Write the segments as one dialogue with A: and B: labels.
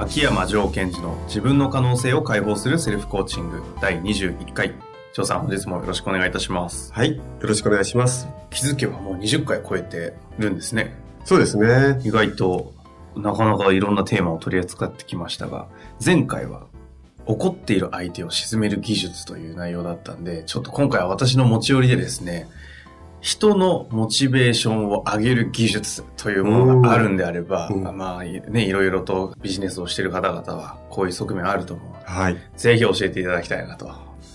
A: 秋山城賢治の自分の可能性を解放するセルフコーチング第21回翔さん本日もよろしくお願いいたします
B: はい。よろしくお願いします。
A: 気づけばもう20回超えてるんですね
B: そうですね。
A: 意外となかなかいろんなテーマを取り扱ってきましたが前回は怒っている相手を鎮める技術という内容だったんでちょっと今回は私の持ち寄りでですね人のモチベーションを上げる技術というものがあるんであれば、
B: うん
A: まあね、いろいろとビジネスをしている方々はこういう側面あると思う。
B: はい。
A: ぜひ教えていただきたいなと。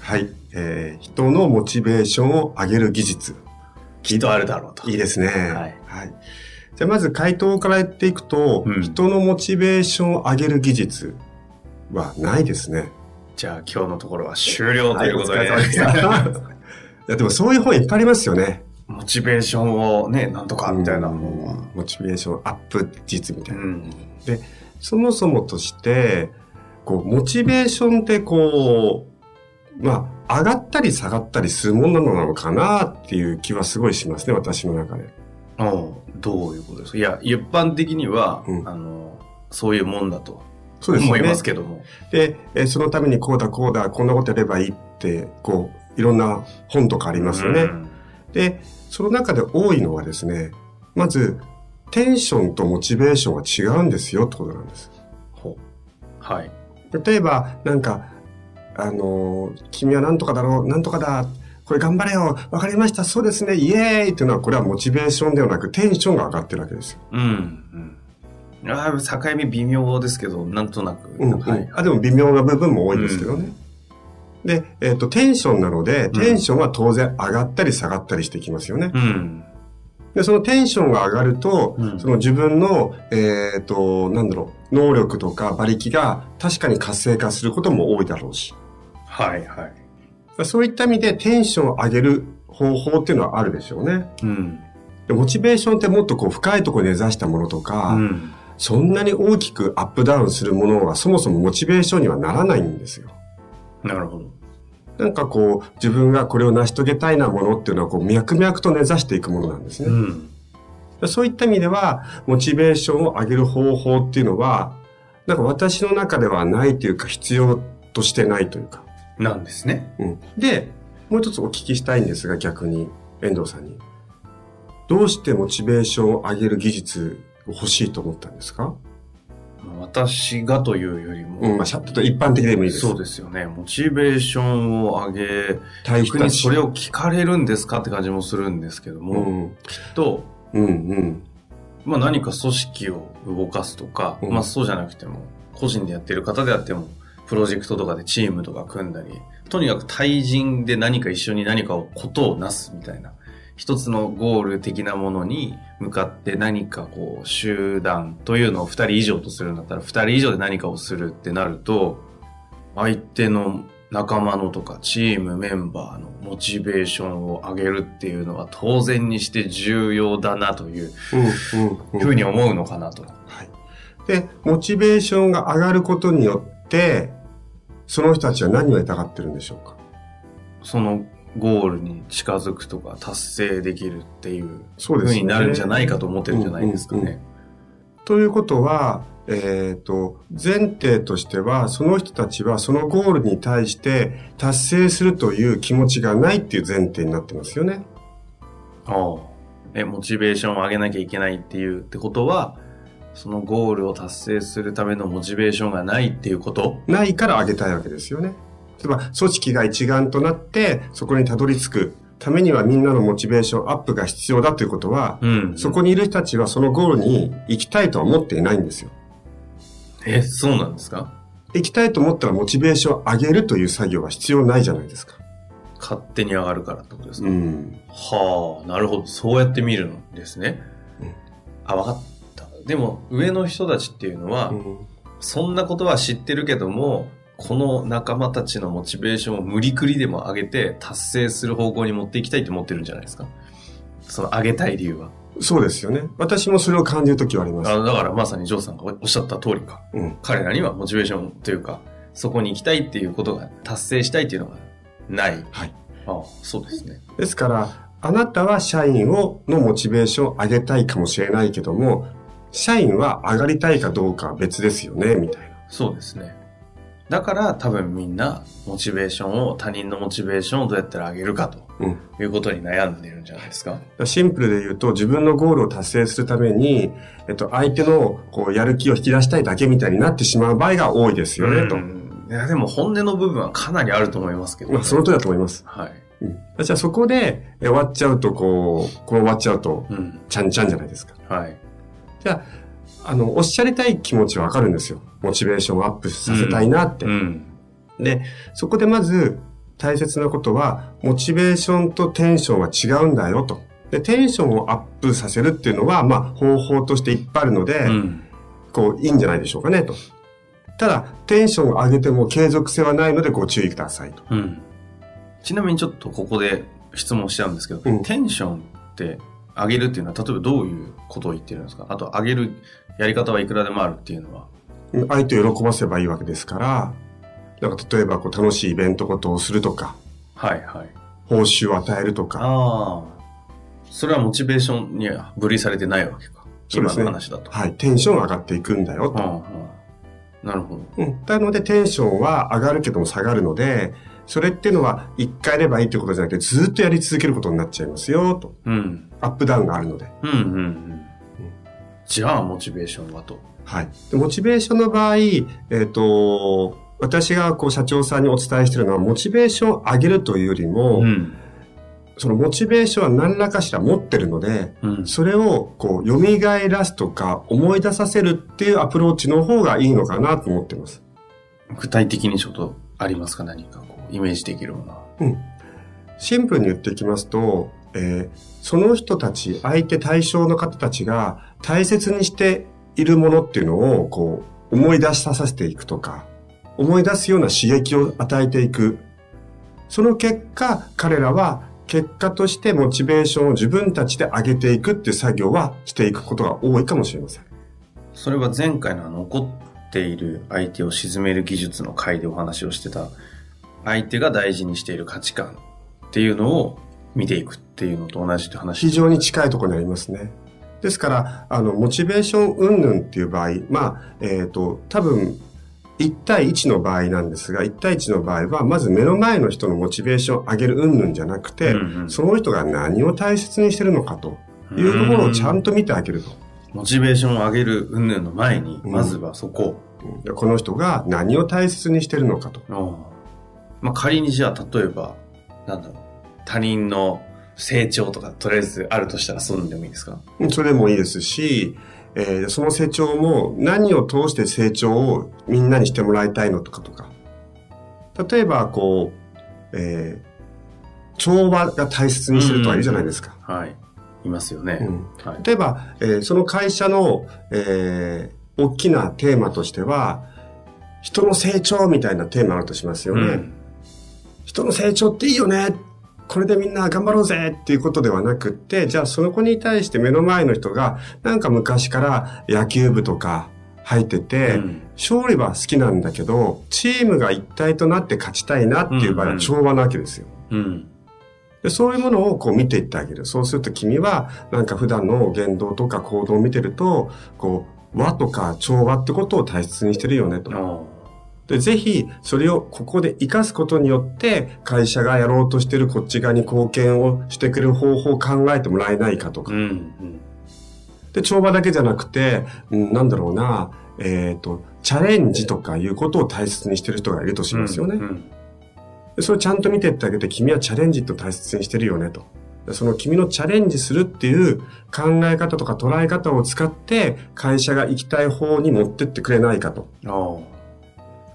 B: はい。えー、人のモチベーションを上げる技術。
A: きっとあるだろうと。
B: いいですね。
A: はい
B: はい。じゃあまず回答から言っていくと、
A: うん
B: 人のモチベーションを上げる技術はないですね。
A: じゃあ今日のところは終了ということで、
B: はいお疲れ様でした いやでもそういう本いっぱいありますよね。
A: モチベーションをね、なんとかみたいな本は。
B: モチベーションアップ術みたいな。
A: うん。
B: そもそもとして、こう、モチベーションってこう、まあ、上がったり下がったりするものなのかなっていう気はすごいしますね、私の中で。
A: おうどういうことですか？いや、一般的には、
B: うん
A: あの、そういうもんだと
B: そうですよね
A: 思います。けども。
B: で、えーそのためにこうだこうだ、こんなことやればいいって、こう、いろんな本とかありますよね。
A: うん
B: で、その中で多いのはですね、まず、テンションとモチベーションは違うんですよってことなんです。
A: はい。
B: 例えば、なんか、あのー君はなんとかだろう、なんとかだ、これ頑張れよ、わかりました、そうですね、イエーイっていうのは、これはモチベーションではなく、テンションが上がってるわけですよ。
A: うん。うん。ああ、境目微妙ですけど、なんとなく。
B: うん、うん
A: はい。
B: あ、でも微妙な部分も多いですけどね。で、えっ、と、テンションなので、テンションは当然上がったり下がったりしてきますよね。
A: うん。
B: で、そのテンションが上がると、
A: うん
B: その自分の、えっ、と、なんだろう、能力とか馬力が確かに活性化することも多いだろうし。
A: はい、はい。
B: そういった意味でテンションを上げる方法っていうのはあるでしょうね。
A: うん。
B: でモチベーションってもっとこう深いところに根ざしたものとか、
A: うん。
B: そんなに大きくアップダウンするものはそもそもモチベーションにはならないんですよ。
A: なるほど。
B: なんかこう、自分がこれを成し遂げたいなものっていうのはこう、脈々と根ざしていくものなんですね。
A: うん。
B: そういった意味では、モチベーションを上げる方法っていうのは、なんか私の中ではないというか、必要としてないというか。
A: なんですね。
B: うん。で、もう一つお聞きしたいんですが、逆に、遠藤さんに。どうしてモチベーションを上げる技術を欲しいと思ったんですか？
A: 私がというよりも、
B: うん、まあ、シャッと一般的でもいいです。
A: そうですよね。モチベーションを上げ、
B: 対
A: 逆にそれを聞かれるんですかって感じもするんですけど
B: う
A: も、
B: ん。
A: きっと、
B: うん、うん。
A: まあ何か組織を動かすとか、
B: うん
A: まあそうじゃなくても、個人でやってる方であっても、プロジェクトとかでチームとか組んだり、とにかく対人で何か一緒に何かを、ことをなすみたいな、一つのゴール的なものに向かって何かこう、集団というのを二人以上とするんだったら、二人以上で何かをするってなると、相手の仲間のとかチームメンバーのモチベーションを上げるっていうのは当然にして重要だなという。ふうに思うのかなと。
B: はい。で、モチベーションが上がることによって、その人たちは何を得たがってるんでしょうか？
A: そのゴールに近づくとか達成できるっていうふうになるんじゃないかと思ってるんじゃないですか
B: うんうん
A: ね。
B: ということは、えっ、と、前提としては、その人たちはそのゴールに対して達成するという気持ちがないっていう前提になってますよね。
A: ああえ、モチベーションを上げなきゃいけないっていうってことは、そのゴールを達成するためのモチベーションがないっていうこと？
B: ないから上げたいわけですよね。例えば、組織が一丸となって、そこにたどり着くためにはみんなのモチベーションアップが必要だということは、
A: うん。
B: そこにいる人たちはそのゴールに行きたいとは思っていないんですよ。
A: え、そうなんですか？
B: 行きたいと思ったらモチベーションを上げるという作業は必要ないじゃないですか。
A: 勝手に上がるからってことですか、
B: うん。
A: はあ、なるほど。そうやって見るんですね。
B: うん
A: あ、わかった。でも、上の人たちっていうのは、
B: うん
A: そんなことは知ってるけども、この仲間たちのモチベーションを無理くりでも上げて達成する方向に持っていきたいって思ってるんじゃないですか？その上げたい理由は。
B: そうですよね。私もそれを感じるときはあります。
A: あだからまさにジョーさんがおっしゃった通りか。
B: うん。
A: 彼らにはモチベーションというか、そこに行きたいっていうことが達成したいっていうのがない。
B: はい。
A: ああそうですね。
B: ですから、あなたは社員を、のモチベーションを上げたいかもしれないけども、社員は上がりたいかどうかは別ですよね、みたいな。
A: そうですね。だから多分みんなモチベーションを、他人のモチベーションをどうやったら上げるかと
B: うん。
A: いうことに悩んでるんじゃないですか。
B: シンプルで言うと、自分のゴールを達成するために、えっと、相手の、こう、やる気を引き出したいだけみたいになってしまう場合が多いですよね、と。
A: うんいや、でも本音の部分はかなりあると思いますけど、
B: まあ、その通りだと思います。
A: はい。
B: うん。じゃあそこで、え終わっちゃうと、こう、この終わっちゃうと、
A: うん。
B: ちゃんちゃんじゃないですか。
A: はい。
B: じゃあ、あの、おっしゃりたい気持ちはわかるんですよ。モチベーションをアップさせたいなって。
A: うん。
B: で、そこでまず大切なことは、モチベーションとテンションは違うんだよと。で、テンションをアップさせるっていうのは、まあ、方法としていっぱいあるので、
A: うん。
B: こう、いいんじゃないでしょうかね、と。ただ、テンションを上げても継続性はないのでご注意くださいと。
A: うん。ちなみにちょっとここで質問しちゃうんですけど、
B: うん
A: テンションって上げるっていうのは、例えばどういうことを言ってるんですか？あと上げるやり方はいくらでもあるっていうのは。
B: 相手を喜ばせばいいわけですから、なんか例えばこう楽しいイベントことをするとか、
A: はいはい。
B: 報酬を与えるとか、
A: ああ。それはモチベーションには分離されてないわけか。今
B: そうですね
A: の話だと。
B: はい、テンション上がっていくんだよと。
A: うんうんなるほど。
B: うん。なのでテンションは上がるけども下がるので、それっていうのは一回やればいいってことじゃなくてずっとやり続けることになっちゃいますよと。
A: うん。
B: アップダウンがあるので。
A: うんうんうん。じゃあ、モチベーションはと。
B: はい。でモチベーションの場合、えっ、と、私がこう社長さんにお伝えしているのは、モチベーションを上げるというよりも、
A: ん。
B: そのモチベーションは何らかしら持ってるので、
A: うん。
B: それをこう蘇らすとか思い出させるっていうアプローチの方がいいのかなと思ってます。
A: 具体的にちょっとありますか？何かこう、イメージできるものは。
B: うん。シンプルに言っていきますと、えーその人たち、相手対象の方たちが大切にしているものっていうのを、こう、思い出しさせていくとか、思い出すような刺激を与えていく。その結果、彼らは結果としてモチベーションを自分たちで上げていくっていう作業はしていくことが多いかもしれません。
A: それは前回のあの怒っている相手を沈める技術の回でお話をしてた、相手が大事にしている価値観っていうのを見ていくっていうのと同じって話
B: 非常に近いところにありますね。ですから、あの、モチベーション云々っていう場合、まあ、えっ、と、多分、1対1の場合なんですが、1対1の場合は、まず目の前の人のモチベーションを上げる云々じゃなくて、
A: うんうん
B: その人が何を大切にしてるのかというところをちゃんと見てあげると。
A: モチベーションを上げる云々の前に、
B: うん
A: まずはそこ。
B: うんでこの人が何を大切にしてるのかと。
A: まあ、仮にじゃあ、例えば、なんだろう、他人の成長とか、とりあえずあるとしたらそういうのでもいいですか？
B: うんそれでもいいですし、えーその成長も何を通して成長をみんなにしてもらいたいのとかとか。例えば、こう、えー調和が大切にしてるとはいるじゃないですか。
A: はい。いますよね。
B: うん
A: はい。
B: 例えば、えーその会社の、えー大きなテーマとしては、人の成長みたいなテーマあるとしますよね。
A: うん
B: 人の成長っていいよね。これでみんな頑張ろうぜっていうことではなくって、じゃあその子に対して目の前の人が、なんか昔から野球部とか入ってて、
A: うん
B: 勝利は好きなんだけど、チームが一体となって勝ちたいなっていう場合は調和なわけですよ。
A: うん。
B: でそういうものをこう見ていってあげる。そうすると君は、なんか普段の言動とか行動を見てると、こう、和とか調和ってことを大切にしてるよねと。
A: お
B: で、ぜひ、それをここで活かすことによって、会社がやろうとしてるこっち側に貢献をしてくれる方法を考えてもらえないかとか。
A: うん。うん。
B: で、帳場だけじゃなくて、うん、なんだろうな、えっ、と、チャレンジとかいうことを大切にしてる人がいるとしますよね。
A: うん。
B: でそれをちゃんと見てってあげて、君はチャレンジと大切にしてるよねと。でその君のチャレンジするっていう考え方とか捉え方を使って、会社が行きたい方に持ってってくれないかと。
A: お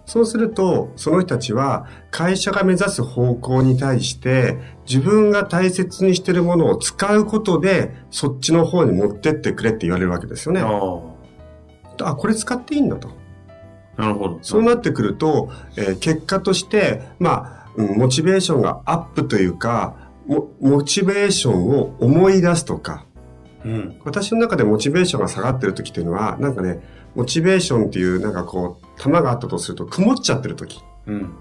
B: そうすると、その人たちは会社が目指す方向に対して自分が大切にしているものを使うことでそっちの方に持ってってくれって言われるわけですよね。
A: あ
B: あ、これ使っていいんだと。
A: あ。なるほど。
B: そうなってくると、えー結果として、まあ、うんモチベーションがアップというか、モモチベーションを思い出すとか、
A: うん。
B: 私の中でモチベーションが下がってる時っていうのは、なんかね、モチベーションっていうなんかこう、玉があったとすると曇っちゃってる時
A: うん。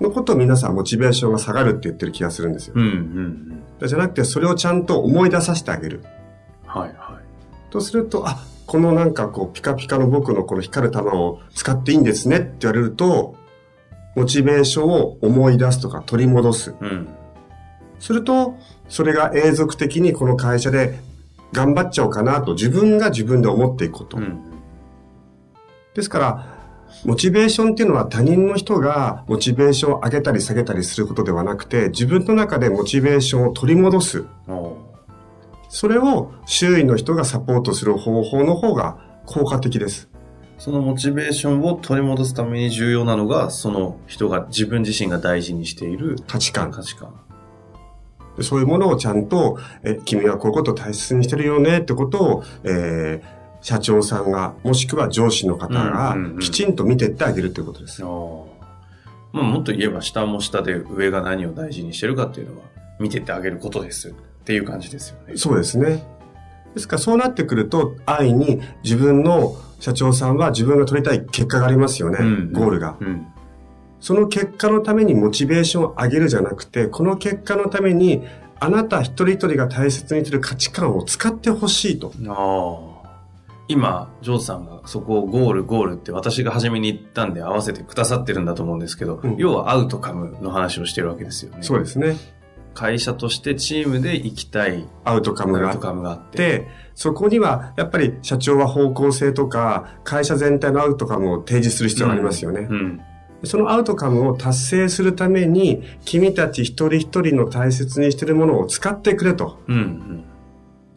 B: のことを皆さんモチベーションが下がるって言ってる気がするんですよ。
A: うん。うん。
B: じゃなくて、それをちゃんと思い出させてあげる。
A: はいはい。
B: とすると、あ、このなんかこう、ピカピカの僕のこの光る玉を使っていいんですねって言われると、モチベーションを思い出すとか取り戻す。
A: うん。
B: すると、それが永続的にこの会社で頑張っちゃおうかなと自分が自分で思っていくこと。
A: うん。
B: ですから、モチベーションっていうのは他人の人がモチベーションを上げたり下げたりすることではなくて、自分の中でモチベーションを取り戻す。
A: お
B: それを周囲の人がサポートする方法の方が効果的です。
A: そのモチベーションを取り戻すために重要なのが、その人が自分自身が大事にしている
B: 価値観。
A: 価値観。
B: でそういうものをちゃんと、え、君はこういうことを大切にしてるよねってことを、えー社長さんが、もしくは上司の方が
A: うんうんうん
B: きちんと見てってあげるということです。
A: おまあ、もっと言えば下も下で上が何を大事にしてるかっていうのは見てってあげることですっていう感じですよね。
B: そうですね。ですからそうなってくると、安易に自分の社長さんは自分が取りたい結果がありますよね。
A: うん
B: ゴールが。
A: うん。
B: その結果のためにモチベーションを上げるじゃなくて、この結果のために、あなた一人一人が大切にしている価値観を使ってほしいと。
A: 今、ジョーさんがそこをゴールゴールって私が初めに言ったんで合わせてくださってるんだと思うんですけど、
B: うん
A: 要はアウトカムの話をしてるわけですよね。
B: そうですね。
A: 会社としてチームで行きたい
B: アウトカムがあっ
A: て。
B: て、そこにはやっぱり社長は方向性とか、会社全体のアウトカムを提示する必要がありますよね。
A: うん。
B: そのアウトカムを達成するために、君たち一人一人の大切にしているものを使ってくれと。
A: うん。うん。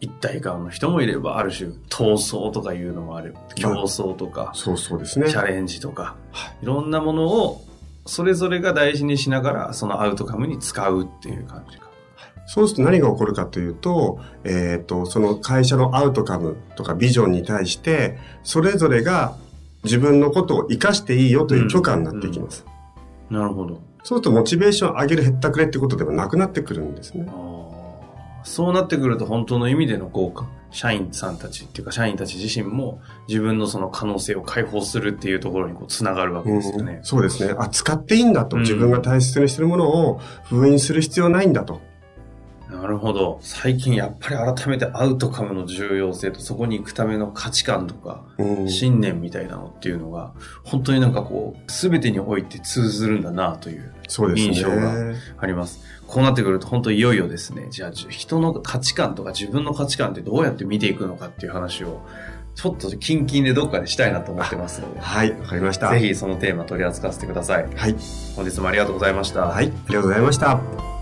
A: 一体感の人もいれば、ある種、闘争とかいうのもある。競争とか、
B: そうそうですね
A: チ。ャレンジとか、いろんなものを、それぞれが大事にしながら、そのアウトカムに使うっていう感じか。
B: そうすると何が起こるかというと、えっ、と、その会社のアウトカムとかビジョンに対して、それぞれが自分のことを活かしていいよという許可になっていきます。
A: なるほど。
B: そうするとモチベーションを上げる減ったくれってことではなくなってくるんですね
A: そうなってくると本当の意味での効果。社員さんたちっていうか社員たち自身も自分のその可能性を解放するっていうところにこうつながるわけですよね
B: うん。そうですね。あ、使っていいんだと。自分が大切にしてるものを封印する必要ないんだと。
A: なるほど。最近やっぱり改めてアウトカムの重要性とそこに行くための価値観とか、
B: うん
A: 信念みたいなのっていうのが、本当になんかこう、すべてにおいて通ずるんだなという。印象があります。こうなってくると本当いよいよですね、じゃあじ人の価値観とか自分の価値観ってどうやって見ていくのかっていう話を、ちょっとキンキンでどっかでしたいなと思ってますので、
B: はい、わかりました。
A: ぜひそのテーマ取り扱わせてください。
B: はい。
A: 本日もありがとうございました。
B: はい、ありがとうございました。